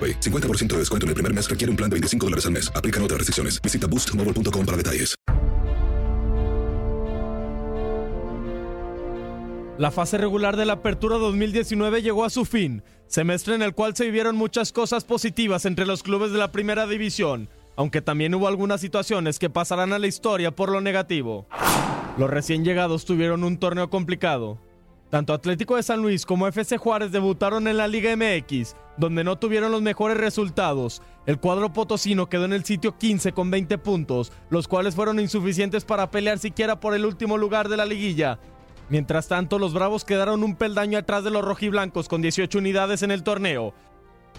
AroPay. 50% de descuento en el primer mes requiere un plan de 25 dólares al mes. Aplican otras restricciones. Visita boostmobile.com para detalles. La fase regular de la Apertura 2019 llegó a su fin, semestre en el cual se vivieron muchas cosas positivas entre los clubes de la primera división, aunque también hubo algunas situaciones que pasarán a la historia por lo negativo. Los recién llegados tuvieron un torneo complicado. Tanto Atlético de San Luis como FC Juárez debutaron en la Liga MX, donde no tuvieron los mejores resultados. El cuadro potosino quedó en el sitio 15 con 20 puntos, los cuales fueron insuficientes para pelear siquiera por el último lugar de la liguilla. Mientras tanto, los Bravos quedaron un peldaño atrás de los rojiblancos con 18 unidades en el torneo.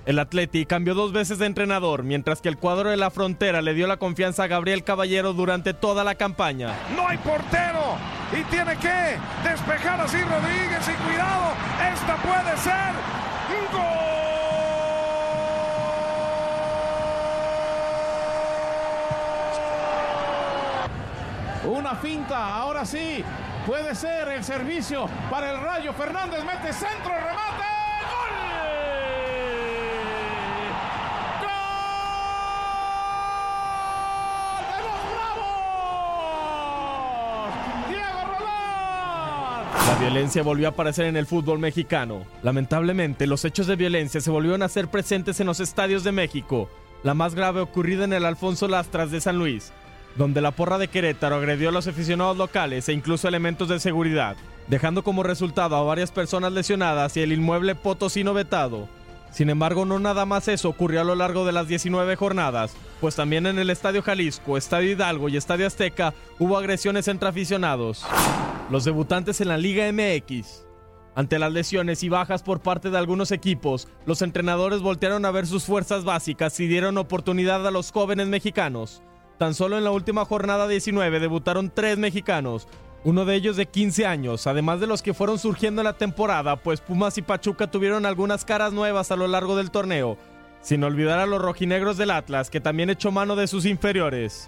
El Atleti cambió dos veces de entrenador, mientras que el cuadro de la frontera le dio la confianza a Gabriel Caballero durante toda la campaña. No hay portero y tiene que despejar así Rodríguez y cuidado, esta puede ser gol. Una finta, ahora sí, puede ser el servicio para el Rayo. Fernández mete centro, remate. La violencia volvió a aparecer en el fútbol mexicano. Lamentablemente, los hechos de violencia se volvieron a ser presentes en los estadios de México, la más grave ocurrida en el Alfonso Lastras de San Luis, donde la porra de Querétaro agredió a los aficionados locales e incluso elementos de seguridad, dejando como resultado a varias personas lesionadas y el inmueble potosino vetado. Sin embargo, no nada más eso ocurrió a lo largo de las 19 jornadas, pues también en el Estadio Jalisco, Estadio Hidalgo y Estadio Azteca hubo agresiones entre aficionados. Los debutantes en la Liga MX. Ante las lesiones y bajas por parte de algunos equipos, los entrenadores voltearon a ver sus fuerzas básicas y dieron oportunidad a los jóvenes mexicanos. Tan solo en la última jornada 19 debutaron tres mexicanos, uno de ellos de 15 años, además de los que fueron surgiendo en la temporada, pues Pumas y Pachuca tuvieron algunas caras nuevas a lo largo del torneo, sin olvidar a los rojinegros del Atlas, que también echó mano de sus inferiores.